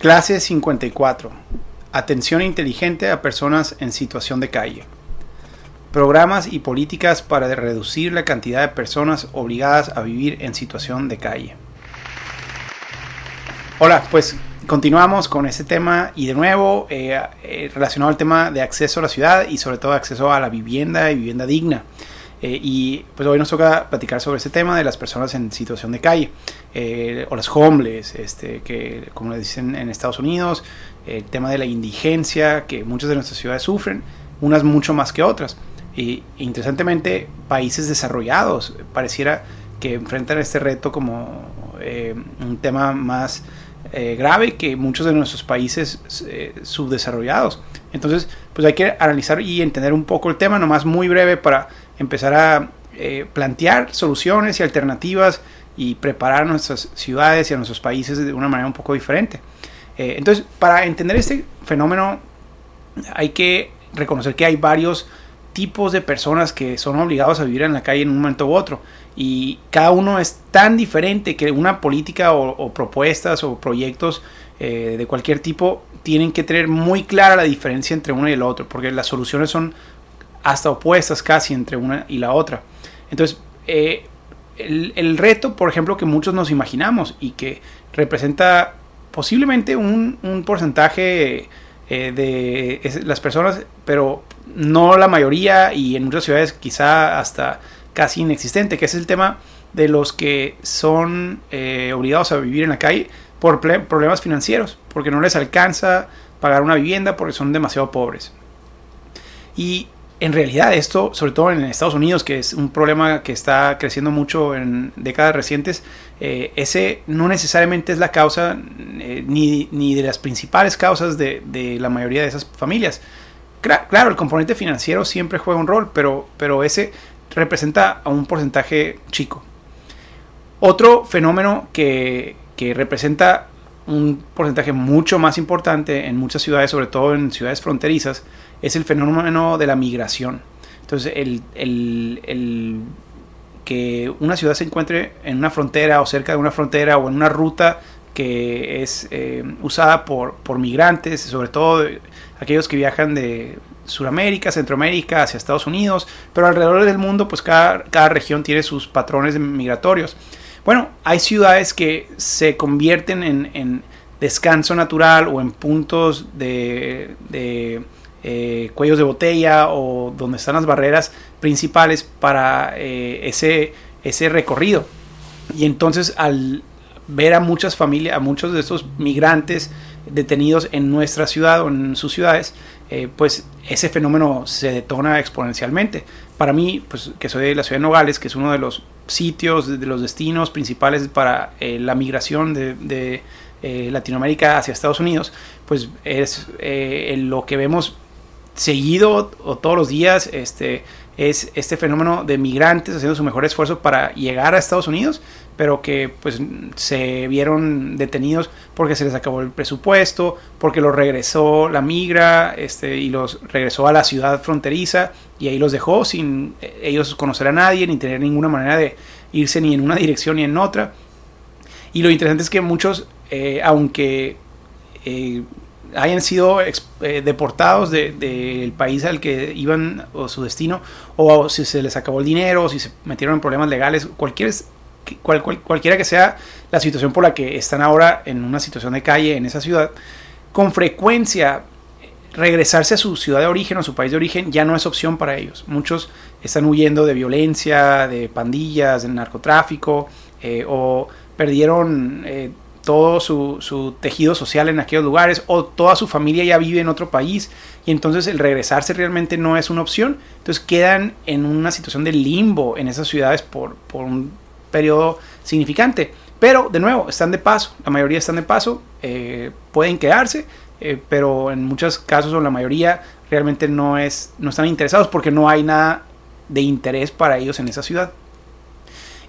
Clase 54. Atención inteligente a personas en situación de calle. Programas y políticas para reducir la cantidad de personas obligadas a vivir en situación de calle. Hola, pues continuamos con este tema y de nuevo eh, eh, relacionado al tema de acceso a la ciudad y sobre todo acceso a la vivienda y vivienda digna. Eh, y pues hoy nos toca platicar sobre ese tema de las personas en situación de calle eh, o las homeless, este, que como le dicen en Estados Unidos, el tema de la indigencia que muchas de nuestras ciudades sufren, unas mucho más que otras. Y interesantemente, países desarrollados pareciera que enfrentan este reto como eh, un tema más grave que muchos de nuestros países subdesarrollados. Entonces, pues hay que analizar y entender un poco el tema, nomás muy breve para empezar a eh, plantear soluciones y alternativas y preparar nuestras ciudades y a nuestros países de una manera un poco diferente. Eh, entonces, para entender este fenómeno hay que reconocer que hay varios tipos de personas que son obligados a vivir en la calle en un momento u otro y cada uno es tan diferente que una política o, propuestas o proyectos eh, de cualquier tipo tienen que tener muy clara la diferencia entre uno y el otro porque las soluciones son hasta opuestas casi entre una y la otra. Entonces, eh, el, reto, por ejemplo, que muchos nos imaginamos y que representa posiblemente un, porcentaje eh, de las personas, pero no la mayoría y en muchas ciudades quizá hasta casi inexistente, que es el tema de los que son eh, obligados a vivir en la calle por problemas financieros, porque no les alcanza pagar una vivienda porque son demasiado pobres. Y en realidad esto, sobre todo en Estados Unidos, que es un problema que está creciendo mucho en décadas recientes, eh, ese no necesariamente es la causa eh, ni, de las principales causas de, la mayoría de esas familias. claro, el componente financiero siempre juega un rol, pero, pero ese representa a un porcentaje chico. Otro fenómeno que, que representa un porcentaje mucho más importante en muchas ciudades, sobre todo en ciudades fronterizas, es el fenómeno de la migración. Entonces, el, que una ciudad se encuentre en una frontera o cerca de una frontera o en una ruta que es eh, usada por, por migrantes, sobre todo aquellos que viajan de Sudamérica, Centroamérica, hacia Estados Unidos, pero alrededor del mundo, pues cada, cada región tiene sus patrones migratorios. Bueno, hay ciudades que se convierten en, descanso natural o en puntos de eh, cuellos de botella o donde están las barreras principales para eh, ese, ese recorrido. Y entonces al ver a muchas familias, a muchos de estos migrantes detenidos en nuestra ciudad o en sus ciudades, eh, pues ese fenómeno se detona exponencialmente. Para mí, pues que soy de la ciudad de Nogales, que es uno de los sitios, de los destinos principales para la migración de, Latinoamérica hacia Estados Unidos, pues es lo que vemos seguido o todos los días este, es este fenómeno de migrantes haciendo su mejor esfuerzo para llegar a Estados Unidos, pero que pues se vieron detenidos porque se les acabó el presupuesto, porque los regresó la migra este, y los regresó a la ciudad fronteriza y ahí los dejó sin eh, ellos conocer a nadie ni tener ninguna manera de irse ni en una dirección ni en otra. Y lo interesante es que muchos, eh, aunque eh, hayan sido eh, deportados del país al que iban o su destino, o si se les acabó el dinero, o si se metieron en problemas legales, cualquier, cualquiera que sea la situación por la que están ahora en una situación de calle en esa ciudad, con frecuencia regresarse a su ciudad de origen o su país de origen ya no es opción para ellos. Muchos están huyendo de violencia, de pandillas, de narcotráfico, eh, o perdieron... Eh, todo su, tejido social en aquellos lugares o toda su familia ya vive en otro país y entonces el regresarse realmente no es una opción. Entonces quedan en una situación de limbo en esas ciudades por, un periodo significante. Pero de nuevo, están de paso, la mayoría están de paso, eh, pueden quedarse, eh, pero en muchos casos o la mayoría realmente no, es, no están interesados porque no hay nada de interés para ellos en esa ciudad.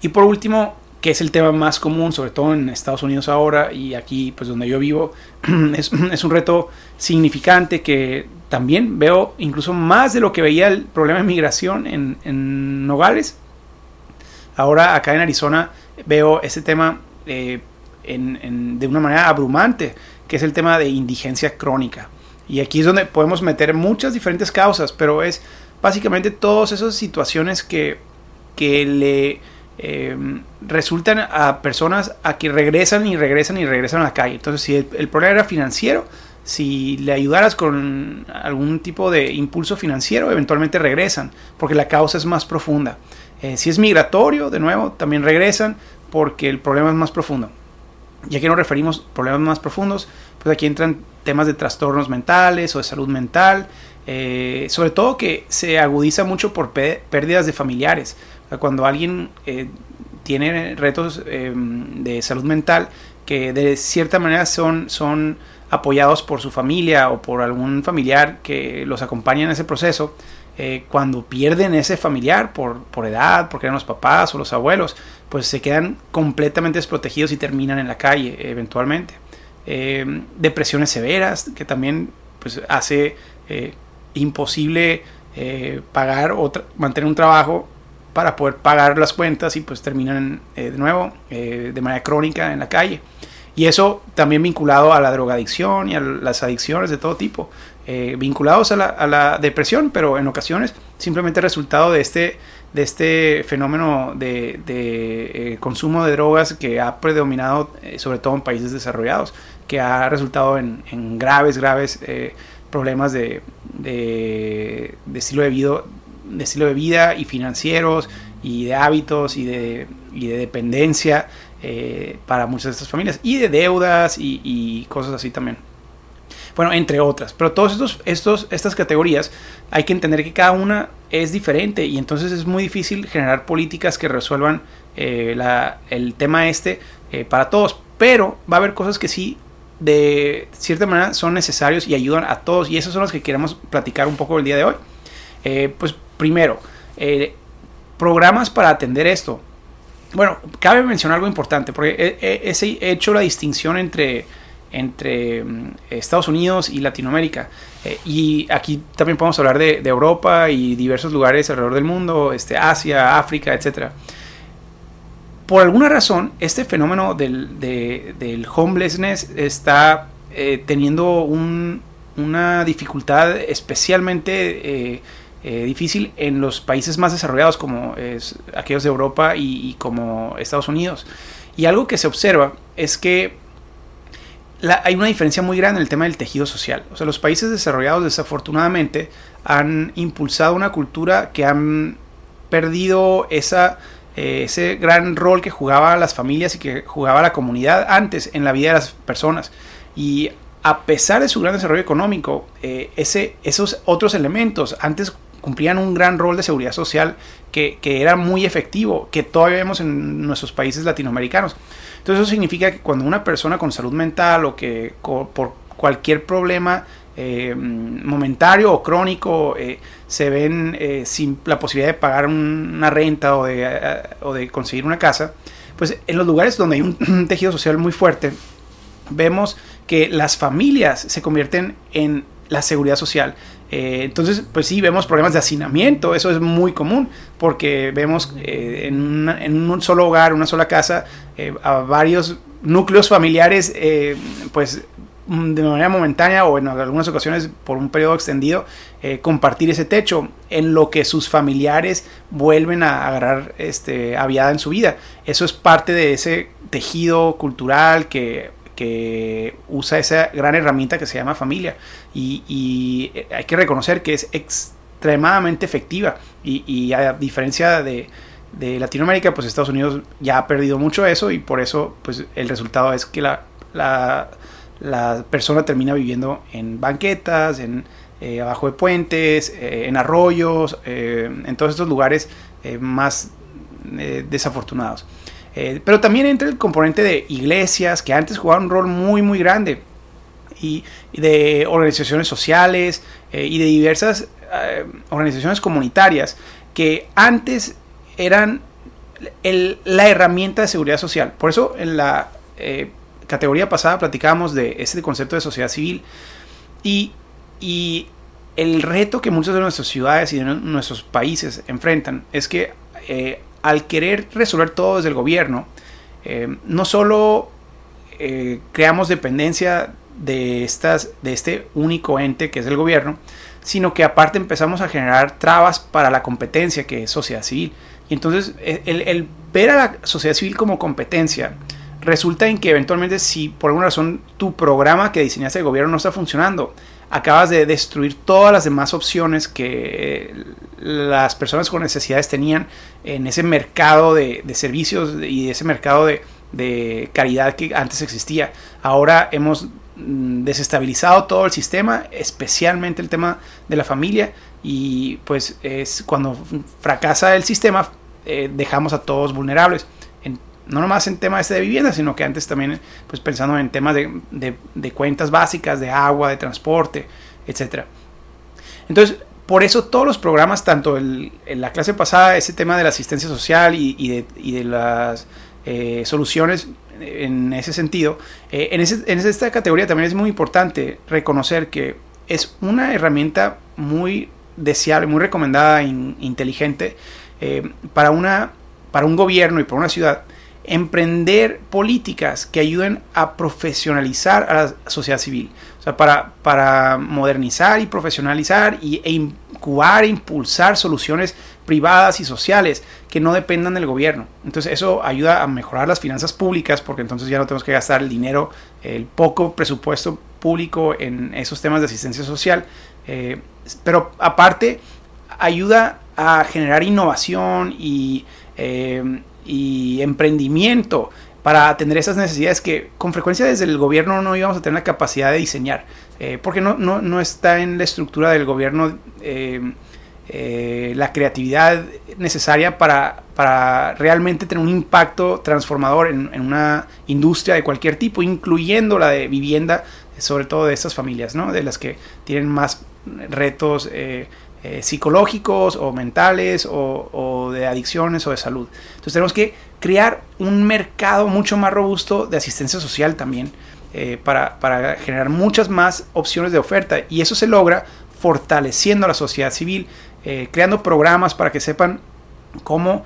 Y por último, que es el tema más común, sobre todo en Estados Unidos ahora y aquí, pues donde yo vivo, es, un reto significante que también veo incluso más de lo que veía el problema de migración en, Nogales. Ahora acá en Arizona veo ese tema eh, de una manera abrumante. que es el tema de indigencia crónica. Y aquí es donde podemos meter muchas diferentes causas, pero es básicamente todas esas situaciones que, que le eh, resultan a personas a que regresan y regresan y regresan a la calle. Entonces, si el, problema era financiero, si le ayudaras con algún tipo de impulso financiero, eventualmente regresan, porque la causa es más profunda. Eh, si es migratorio, de nuevo, también regresan porque el problema es más profundo. Y aquí nos referimos a problemas más profundos, pues aquí entran temas de trastornos mentales o de salud mental, eh, sobre todo que se agudiza mucho por pérdidas de familiares. Cuando alguien eh, tiene retos em, de salud mental que de cierta manera son, son apoyados por su familia o por algún familiar que los acompaña en ese proceso, eh, cuando pierden ese familiar por, por edad, porque eran los papás o los abuelos, pues se quedan completamente desprotegidos y terminan en la calle eventualmente. Depresiones severas, que también pues, hace imposible eh, pagar o mantener un trabajo para poder pagar las cuentas y pues terminan eh, de nuevo eh, de manera crónica en la calle. Y eso también vinculado a la drogadicción y a las adicciones de todo tipo, vinculados a la, depresión, pero en ocasiones simplemente resultado de este, de este fenómeno de, consumo de drogas que ha predominado sobre todo en países desarrollados, que ha resultado en, en graves, graves problemas de, de, estilo de vida, de estilo de vida y financieros y de hábitos y de, y de dependencia eh, para muchas de estas familias y de deudas y, cosas así también. Bueno, entre otras. Pero todas estos, estos, estas categorías hay que entender que cada una es diferente y entonces es muy difícil generar políticas que resuelvan eh, la, el tema este eh, para todos. Pero va a haber cosas que sí de cierta manera son necesarios y ayudan a todos. Y esos son los que queremos platicar un poco el día de hoy. Pues primero, eh, programas para atender esto. Bueno, cabe mencionar algo importante, porque he, hecho la distinción entre, entre mm, Estados Unidos y Latinoamérica. Eh, y aquí también podemos hablar de, Europa y diversos lugares alrededor del mundo, este, Asia, África, etcétera por alguna razón, este fenómeno del, homelessness está eh, teniendo una dificultad especialmente eh, eh, difícil en los países más desarrollados como es aquellos de Europa y, como Estados Unidos. Y algo que se observa es que hay una diferencia muy grande en el tema del tejido social. O sea, los países desarrollados desafortunadamente han impulsado una cultura que han perdido esa eh, ese gran rol que jugaba las familias y que jugaba la comunidad antes en la vida de las personas. Y a pesar de su gran desarrollo económico, eh, ese, esos otros elementos antes cumplían un gran rol de seguridad social que, era muy efectivo, que todavía vemos en nuestros países latinoamericanos. Entonces eso significa que cuando una persona con salud mental o que por cualquier problema eh, momentario o crónico eh, se ven eh, sin la posibilidad de pagar una renta o de, o de, conseguir una casa, pues en los lugares donde hay un, tejido social muy fuerte, vemos que las familias se convierten en la seguridad social. Entonces, pues sí, vemos problemas de hacinamiento, eso es muy común, porque vemos en, en, un solo hogar, una sola casa, a varios núcleos familiares, pues Mm, de manera momentánea o en algunas ocasiones por un periodo extendido eh, compartir ese techo en lo que sus familiares vuelven a agarrar este, aviada en su vida. Eso es parte de ese tejido cultural que, que usa esa gran herramienta que se llama familia y, hay que reconocer que es extremadamente efectiva y, a diferencia de, de Latinoamérica, pues Estados Unidos ya ha perdido mucho eso y por eso pues el resultado es que la, la persona termina viviendo en banquetas, en, eh, abajo de puentes, eh, en arroyos, eh, en todos estos lugares más desafortunados. Pero también entra el componente de iglesias, que antes jugaban un rol muy, muy grande, y, de organizaciones sociales y de diversas organizaciones comunitarias, que antes eran la herramienta de seguridad social. Por eso en la categoría pasada platicábamos de ese concepto de sociedad civil y, el reto que muchas de nuestras ciudades y de nuestros países enfrentan es que eh, al querer resolver todo desde el gobierno, eh, no solo eh, creamos dependencia de, de este único ente que es el gobierno, sino que aparte empezamos a generar trabas para la competencia que es sociedad civil. Y entonces el, el ver a la sociedad civil como competencia resulta en que eventualmente si por alguna razón tu programa que diseñaste el gobierno no está funcionando, acabas de destruir todas las demás opciones que las personas con necesidades tenían en ese mercado de, servicios y ese mercado de, de, caridad que antes existía. Ahora hemos mm, desestabilizado todo el sistema, especialmente el tema de la familia, y pues es cuando fracasa el sistema, eh, dejamos a todos vulnerables no nomás en temas este de vivienda, sino que antes también pues pensando en temas de, cuentas básicas, de agua, de transporte, etc. Entonces, por eso todos los programas, tanto en la clase pasada, ese tema de la asistencia social y, de, las eh, soluciones en ese sentido, eh, en, esta categoría también es muy importante reconocer que es una herramienta muy deseable, muy recomendada, e inteligente eh, para, una, para un gobierno y para una ciudad emprender políticas que ayuden a profesionalizar a la sociedad civil. O sea, para, para modernizar y profesionalizar y, e incubar e impulsar soluciones privadas y sociales que no dependan del gobierno. Entonces eso ayuda a mejorar las finanzas públicas porque entonces ya no tenemos que gastar el dinero, el poco presupuesto público en esos temas de asistencia social. Eh, pero aparte ayuda a generar innovación y eh, y emprendimiento para atender esas necesidades que con frecuencia desde el gobierno no íbamos a tener la capacidad de diseñar, eh, porque no, no, no, está en la estructura del gobierno eh, eh, la creatividad necesaria para, para, realmente tener un impacto transformador en, en, una industria de cualquier tipo, incluyendo la de vivienda, sobre todo de estas familias, ¿no? de las que tienen más retos eh, psicológicos o mentales o, de adicciones o de salud. Entonces tenemos que crear un mercado mucho más robusto de asistencia social también eh, para, para, generar muchas más opciones de oferta y eso se logra fortaleciendo a la sociedad civil, eh, creando programas para que sepan cómo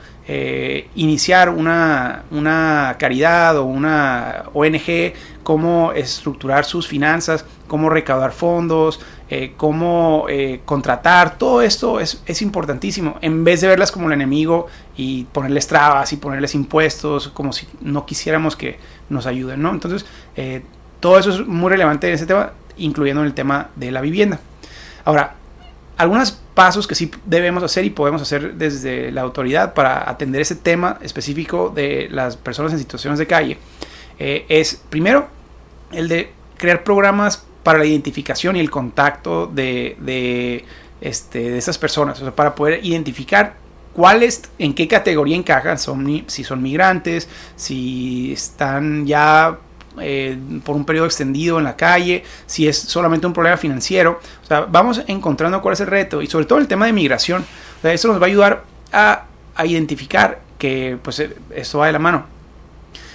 iniciar una, una, caridad o una ONG, cómo estructurar sus finanzas, cómo recaudar fondos, eh, cómo eh, contratar, todo esto es, es, importantísimo, en vez de verlas como el enemigo y ponerles trabas y ponerles impuestos, como si no quisiéramos que nos ayuden, ¿no? Entonces, eh, todo eso es muy relevante en ese tema, incluyendo el tema de la vivienda. Ahora, algunos pasos que sí debemos hacer y podemos hacer desde la autoridad para atender ese tema específico de las personas en situaciones de calle es, primero, el de crear programas para la identificación y el contacto de, de, este, de esas personas, o sea, para poder identificar cuáles, en qué categoría encajan, son, si son migrantes, si están ya eh, por un periodo extendido en la calle, si es solamente un problema financiero. O sea, vamos encontrando cuál es el reto y sobre todo el tema de migración. O eso nos va a ayudar a, identificar que pues esto va de la mano.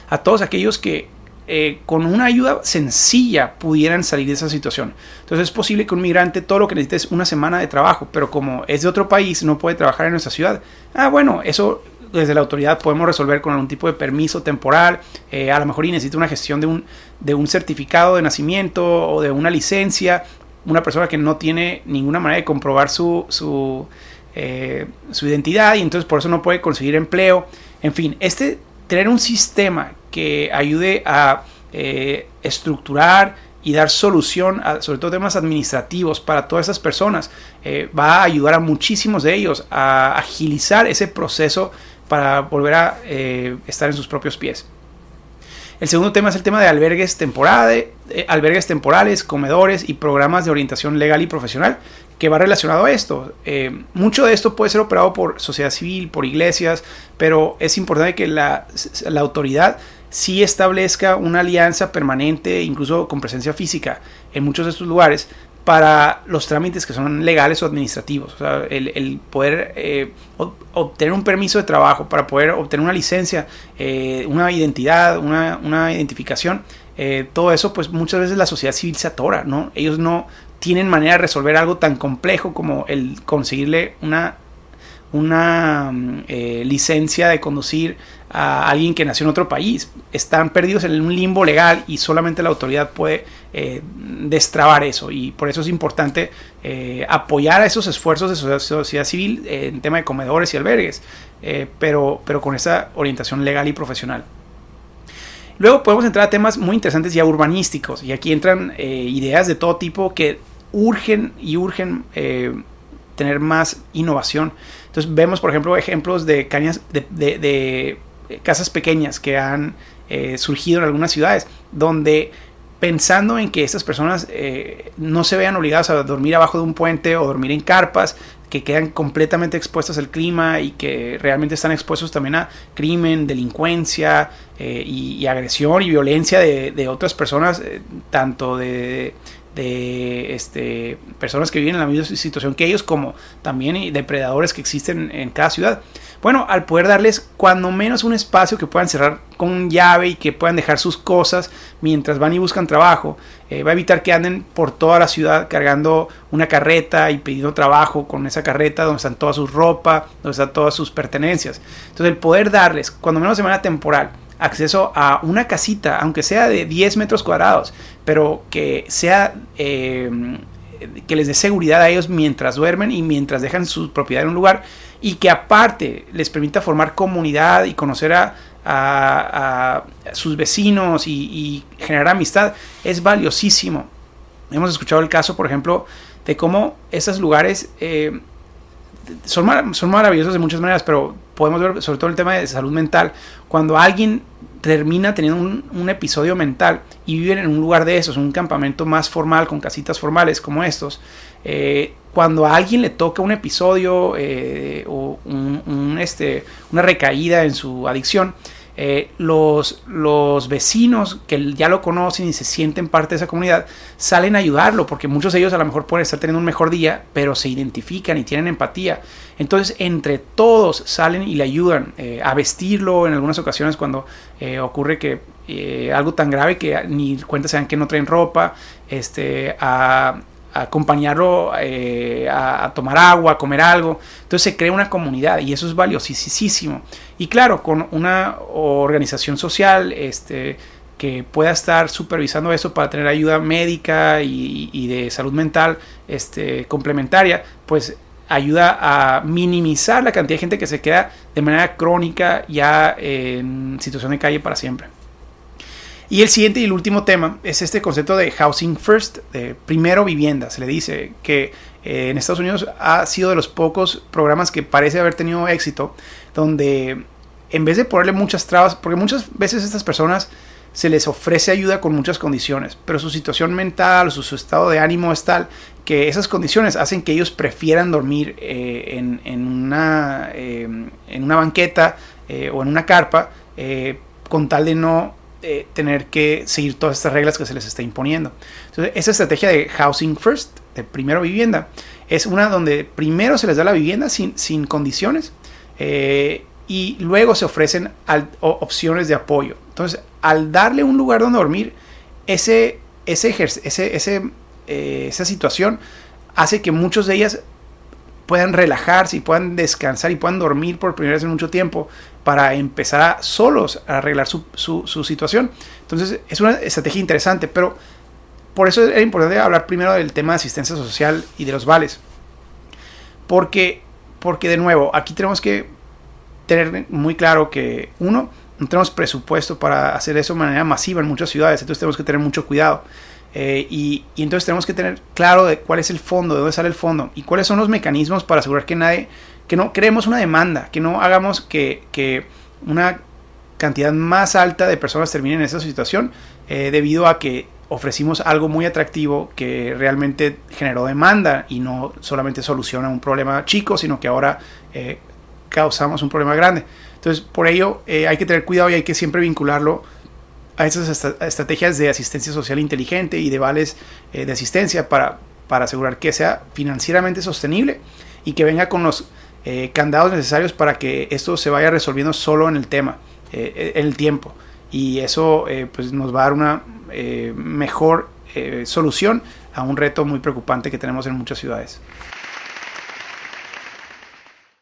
A todos aquellos que eh, con una ayuda sencilla pudieran salir de esa situación. Entonces es posible que un migrante todo lo que necesite es una semana de trabajo, pero como es de otro país, no puede trabajar en nuestra ciudad. Ah, bueno, eso desde la autoridad podemos resolver con algún tipo de permiso temporal, eh, a lo mejor necesita una gestión de un, de un certificado de nacimiento o de una licencia, una persona que no tiene ninguna manera de comprobar su, su, eh, su identidad y entonces por eso no puede conseguir empleo. En fin, este tener un sistema que ayude a eh, estructurar y dar solución a sobre todo temas administrativos para todas esas personas va a ayudar a muchísimos de ellos a agilizar ese proceso para volver a eh, estar en sus propios pies. El segundo tema es el tema de albergues, temporales, albergues temporales, comedores y programas de orientación legal y profesional que va relacionado a esto. Eh, mucho de esto puede ser operado por sociedad civil, por iglesias, pero es importante que la, autoridad sí establezca una alianza permanente, incluso con presencia física en muchos de estos lugares, para los trámites que son legales o administrativos. O sea, el, poder eh, obtener un permiso de trabajo, para poder obtener una licencia, eh, una identidad, una, una identificación, todo eso, pues muchas veces la sociedad civil se atora, ¿no? Ellos no, tienen manera de resolver algo tan complejo como el conseguirle una, una mm, eh, licencia de conducir a alguien que nació en otro país. Están perdidos en un limbo legal y solamente la autoridad puede eh, destrabar eso. Y por eso es importante eh, apoyar a esos esfuerzos de sociedad civil en tema de comedores y albergues, pero, pero con esa orientación legal y profesional. Luego podemos entrar a temas muy interesantes ya urbanísticos. Y aquí entran ideas de todo tipo que urgen y urgen tener más innovación. Entonces vemos, por ejemplo, ejemplos de cañas de, casas pequeñas que han eh, surgido en algunas ciudades, donde pensando en que estas personas eh, no se vean obligadas a dormir abajo de un puente o dormir en carpas, que quedan completamente expuestas al clima y que realmente están expuestos también a crimen, delincuencia eh, y, agresión y violencia de, otras personas, tanto de, de este, personas que viven en la misma situación que ellos, como también depredadores que existen en cada ciudad. Bueno, al poder darles cuando menos un espacio que puedan cerrar con llave y que puedan dejar sus cosas mientras van y buscan trabajo, eh, va a evitar que anden por toda la ciudad cargando una carreta y pidiendo trabajo con esa carreta donde están toda su ropa, donde están todas sus pertenencias. Entonces el poder darles cuando menos de manera temporal acceso a una casita, aunque sea de 10 metros cuadrados, pero que sea eh, que les dé seguridad a ellos mientras duermen y mientras dejan su propiedad en un lugar y que aparte les permita formar comunidad y conocer a, sus vecinos y, generar amistad es valiosísimo. Hemos escuchado el caso, por ejemplo, de cómo esos lugares eh, son, son maravillosos de muchas maneras, pero podemos ver sobre todo el tema de salud mental. Cuando alguien termina teniendo un, episodio mental y viven en un lugar de esos, un campamento más formal, con casitas formales como estos, eh, cuando a alguien le toca un episodio eh, o este, una recaída en su adicción, eh, los, los vecinos que ya lo conocen y se sienten parte de esa comunidad salen a ayudarlo, porque muchos de ellos a lo mejor pueden estar teniendo un mejor día, pero se identifican y tienen empatía. Entonces, entre todos salen y le ayudan eh, a vestirlo en algunas ocasiones cuando eh, ocurre que algo tan grave que ni cuenta se dan que no traen ropa, este, acompañarlo eh, a, tomar agua, a comer algo. Entonces se crea una comunidad y eso es valiosísimo. Y claro, con una organización social este, que pueda estar supervisando eso para tener ayuda médica y, de salud mental este, complementaria, pues ayuda a minimizar la cantidad de gente que se queda de manera crónica ya en situación de calle para siempre. Y el siguiente y el último tema es este concepto de housing first, de primero vivienda. Se le dice que eh, en Estados Unidos ha sido de los pocos programas que parece haber tenido éxito, donde en vez de ponerle muchas trabas, porque muchas veces estas personas se les ofrece ayuda con muchas condiciones, pero su situación mental, su, su estado de ánimo es tal que esas condiciones hacen que ellos prefieran dormir eh, en, una, eh, en una banqueta o en una carpa con tal de no eh, tener que seguir todas estas reglas que se les está imponiendo. Entonces, esa estrategia de housing first, de primero vivienda, es una donde primero se les da la vivienda sin, sin condiciones eh, y luego se ofrecen opciones de apoyo. Entonces, al darle un lugar donde dormir, ese, ese, ese, ese eh, esa situación hace que muchos de ellas puedan relajarse y puedan descansar y puedan dormir por primera vez en mucho tiempo para empezar a, solos a arreglar su, su, situación. Entonces es una estrategia interesante, pero por eso es importante hablar primero del tema de asistencia social y de los vales. Porque, porque de nuevo, aquí tenemos que tener muy claro que uno, no tenemos presupuesto para hacer eso de manera masiva en muchas ciudades, entonces tenemos que tener mucho cuidado. Eh, y, entonces tenemos que tener claro de cuál es el fondo, de dónde sale el fondo y cuáles son los mecanismos para asegurar que nadie, que no creemos una demanda, que no hagamos que, que una cantidad más alta de personas terminen en esa situación eh, debido a que ofrecimos algo muy atractivo que realmente generó demanda y no solamente soluciona un problema chico, sino que ahora eh, causamos un problema grande. Entonces, por ello hay que tener cuidado y hay que siempre vincularlo a esas estrategias de asistencia social inteligente y de vales eh, de asistencia para, para asegurar que sea financieramente sostenible y que venga con los eh, candados necesarios para que esto se vaya resolviendo solo en el tema, eh, en el tiempo. Y eso pues nos va a dar una mejor solución a un reto muy preocupante que tenemos en muchas ciudades.